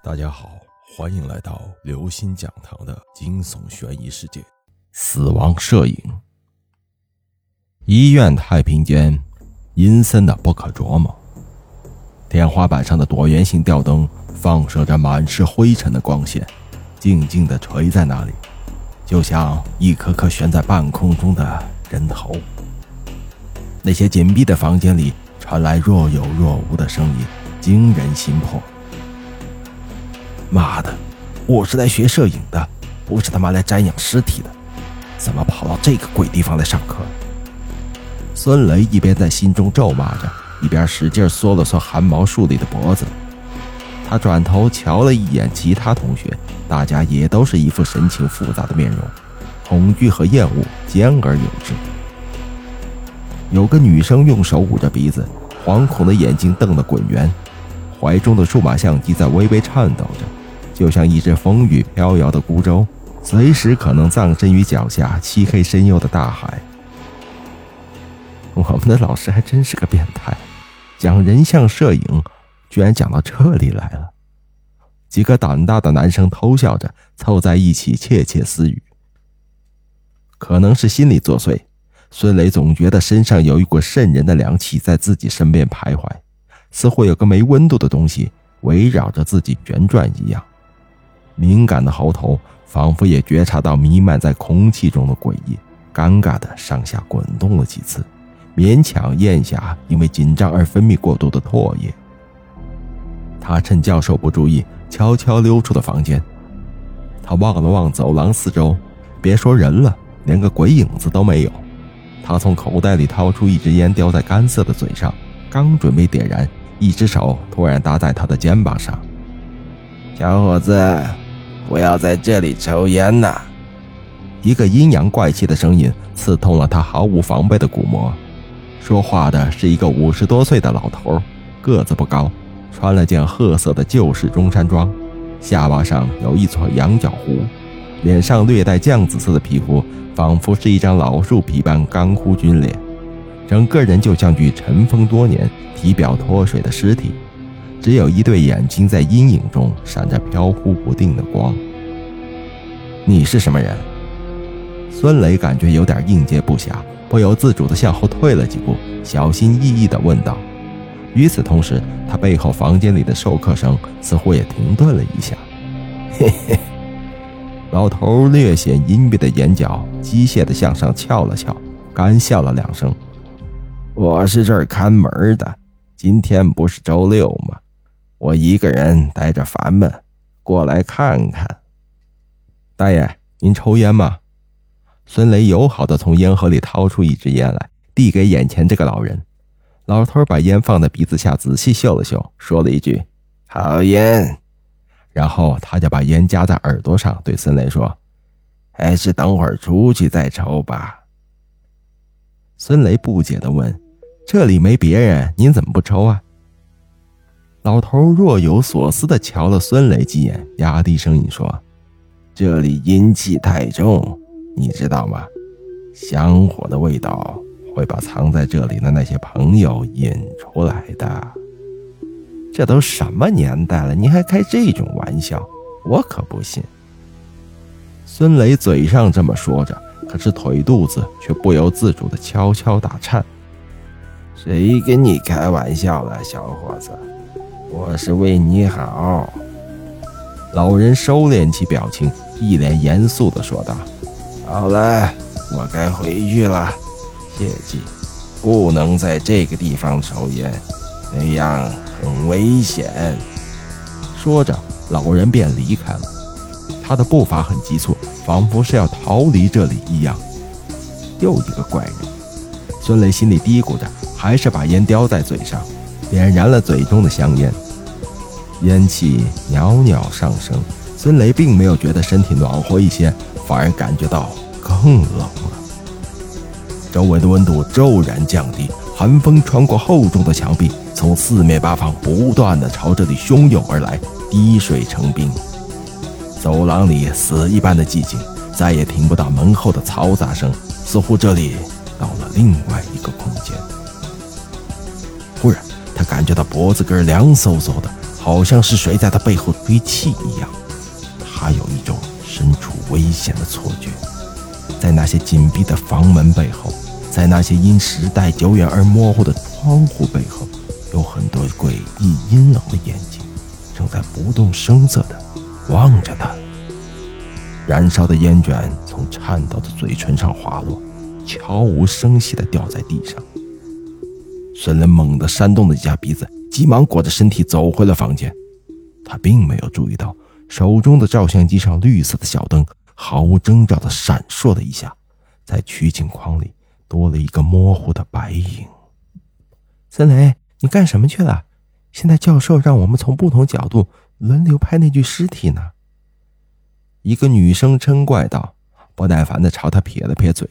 大家好，欢迎来到刘星讲堂的惊悚悬疑世界。死亡摄影。医院太平间阴森的不可琢磨，天花板上的椭圆形吊灯放射着满是灰尘的光线，静静地垂在那里，就像一颗颗悬在半空中的人头。那些紧闭的房间里传来若有若无的声音，惊人心魄。妈的，我是来学摄影的，不是他妈来瞻仰尸体的，怎么跑到这个鬼地方来上课？孙雷一边在心中咒骂着，一边使劲缩了缩汗毛竖立的脖子。他转头瞧了一眼其他同学，大家也都是一副神情复杂的面容，恐惧和厌恶兼而有之。有个女生用手捂着鼻子，惶恐的眼睛瞪得滚圆，怀中的数码相机在微微颤抖着。就像一只风雨飘摇的孤舟，随时可能葬身于脚下漆黑深幽的大海。我们的老师还真是个变态，讲人像摄影，居然讲到这里来了。几个胆大的男生偷笑着凑在一起窃窃私语。可能是心理作祟，孙磊总觉得身上有一股渗人的凉气在自己身边徘徊，似乎有个没温度的东西围绕着自己旋转一样。敏感的喉头仿佛也觉察到弥漫在空气中的诡异，尴尬的上下滚动了几次，勉强咽下因为紧张而分泌过多的唾液。他趁教授不注意，悄悄溜出了房间。他望了望走廊四周，别说人了，连个鬼影子都没有。他从口袋里掏出一支烟，叼在干涩的嘴上，刚准备点燃，一只手突然搭在他的肩膀上：“小伙子。”不要在这里抽烟呐！一个阴阳怪气的声音刺痛了他毫无防备的骨膜。说话的是一个五十多岁的老头，个子不高，穿了件褐色的旧式中山装，下巴上有一撮羊角胡，脸上略带酱紫色的皮肤，仿佛是一张老树皮般干枯皲裂，整个人就像具尘封多年、体表脱水的尸体。只有一对眼睛在阴影中闪着飘忽不定的光。你是什么人？孙磊感觉有点应接不暇，不由自主地向后退了几步，小心翼翼地问道。与此同时，他背后房间里的授课声似乎也停顿了一下。嘿嘿，老头略显阴郁的眼角机械地向上翘了翘，干笑了两声：“我是这儿看门的，今天不是周六吗？”我一个人待着烦闷，过来看看。大爷，您抽烟吗？孙雷友好的从烟盒里掏出一支烟来，递给眼前这个老人。老头把烟放在鼻子下，仔细嗅了嗅，说了一句：“好烟。”然后他就把烟夹在耳朵上，对孙雷说：“还是等会儿出去再抽吧。”孙雷不解的问：“这里没别人，您怎么不抽啊？”老头若有所思地瞧了孙磊几眼，压低声音说：“这里阴气太重，你知道吗？香火的味道会把藏在这里的那些朋友引出来的。这都什么年代了，你还开这种玩笑？我可不信。”孙磊嘴上这么说着，可是腿肚子却不由自主地悄悄打颤。谁跟你开玩笑了，小伙子？我是为你好。老人收敛起表情，一脸严肃地说道：“好了，我该回去了。切记，不能在这个地方抽烟，那样很危险。”说着，老人便离开了。他的步伐很急促，仿佛是要逃离这里一样。又一个怪人，孙雷心里嘀咕着，还是把烟叼在嘴上。点燃了嘴中的香烟，烟气袅袅上升。孙雷并没有觉得身体暖和一些，反而感觉到更冷了。周围的温度骤然降低，寒风穿过厚重的墙壁，从四面八方不断的朝这里汹涌而来，滴水成冰。走廊里死一般的寂静，再也听不到门后的嘈杂声，似乎这里到了另外一个空间。忽然。他感觉到脖子根凉飕飕的，好像是谁在他背后吹气一样。他有一种身处危险的错觉，在那些紧闭的房门背后，在那些因时代久远而模糊的窗户背后，有很多诡异阴冷的眼睛，正在不动声色地望着他。燃烧的烟卷从颤抖的嘴唇上滑落，悄无声息地掉在地上。孙雷猛地扇动了一下鼻子，急忙裹着身体走回了房间。他并没有注意到。手中的照相机上绿色的小灯毫无征兆地闪烁了一下，在取景框里多了一个模糊的白影。森雷，你干什么去了？现在教授让我们从不同角度轮流拍那具尸体呢。一个女生嗔怪道，不耐烦地朝他撇了撇嘴。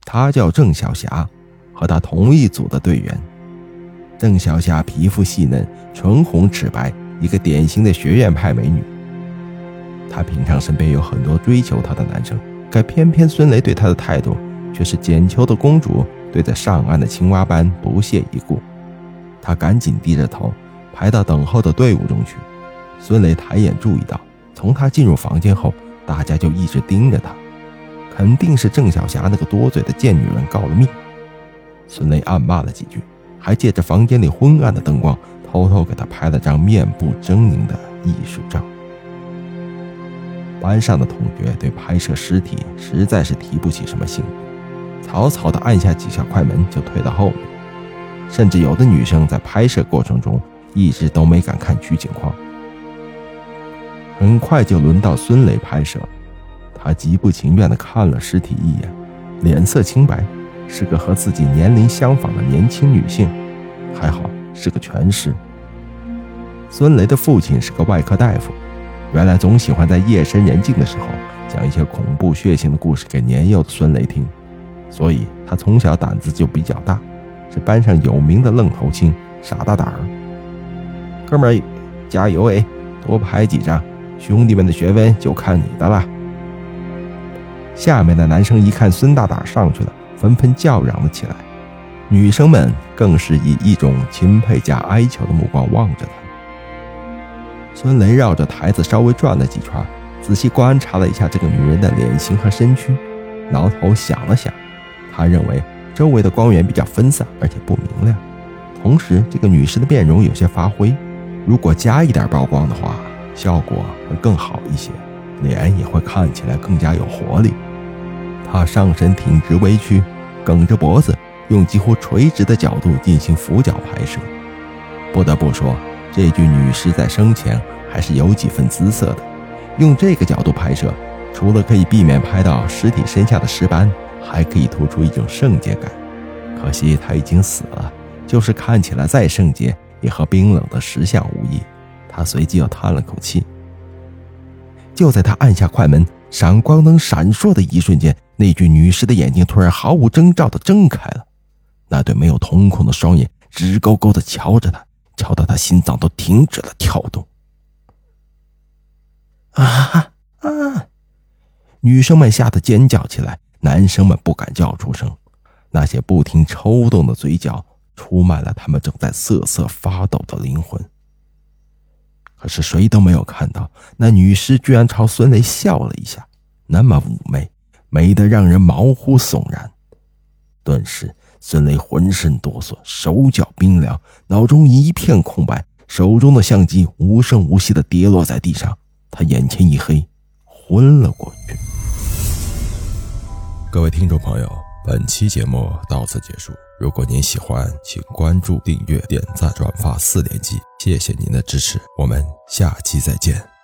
她叫郑小霞，和她同一组的队员。郑小霞皮肤细嫩，唇红齿白。一个典型的学院派美女，她平常身边有很多追求她的男生，可偏偏孙雷对她的态度却是捡球的公主对着上岸的青蛙般不屑一顾。她赶紧低着头排到等候的队伍中去。孙雷抬眼注意到，从他进入房间后，大家就一直盯着他，肯定是郑小霞那个多嘴的贱女人告了密。孙雷暗骂了几句，还借着房间里昏暗的灯光。偷偷给他拍了张面部狰狞的艺术照。班上的同学对拍摄尸体实在是提不起什么兴趣，草草的按下几下快门就退到后面，甚至有的女生在拍摄过程中一直都没敢看取景框。很快就轮到孙磊拍摄，他极不情愿的看了尸体一眼，脸色清白，是个和自己年龄相仿的年轻女性，还好。是个全尸。孙雷的父亲是个外科大夫，原来总喜欢在夜深人静的时候讲一些恐怖血腥的故事给年幼的孙雷听，所以他从小胆子就比较大，是班上有名的愣头青、傻大胆儿。哥们儿，加油哎，多拍几张，兄弟们的学分就看你的了。下面的男生一看孙大胆上去了，纷纷叫嚷了起来。女生们更是以一种钦佩加哀求的目光望着他。孙雷绕着台子稍微转了几圈，仔细观察了一下这个女人的脸型和身躯，挠头想了想，他认为周围的光源比较分散，而且不明亮，同时这个女士的面容有些发灰，如果加一点曝光的话，效果会更好一些，脸也会看起来更加有活力。她上身挺直微曲，梗着脖子。用几乎垂直的角度进行俯角拍摄，不得不说，这具女尸在生前还是有几分姿色的。用这个角度拍摄，除了可以避免拍到尸体身下的尸斑，还可以突出一种圣洁感。可惜她已经死了，就是看起来再圣洁，也和冰冷的石像无异。他随即又叹了口气。就在他按下快门，闪光灯闪烁的一瞬间，那具女尸的眼睛突然毫无征兆地睁开了。那对没有瞳孔的双眼直勾勾地瞧着他，瞧得他心脏都停止了跳动。啊啊！女生们吓得尖叫起来，男生们不敢叫出声，那些不停抽动的嘴角出卖了他们正在瑟瑟发抖的灵魂。可是谁都没有看到，那女尸居然朝孙雷笑了一下，那么妩媚，美得让人毛骨悚然。顿时。孙雷浑身哆嗦，手脚冰凉，脑中一片空白，手中的相机无声无息地跌落在地上，他眼前一黑，昏了过去。各位听众朋友，本期节目到此结束。如果您喜欢，请关注、订阅、点赞、转发四连击，谢谢您的支持，我们下期再见。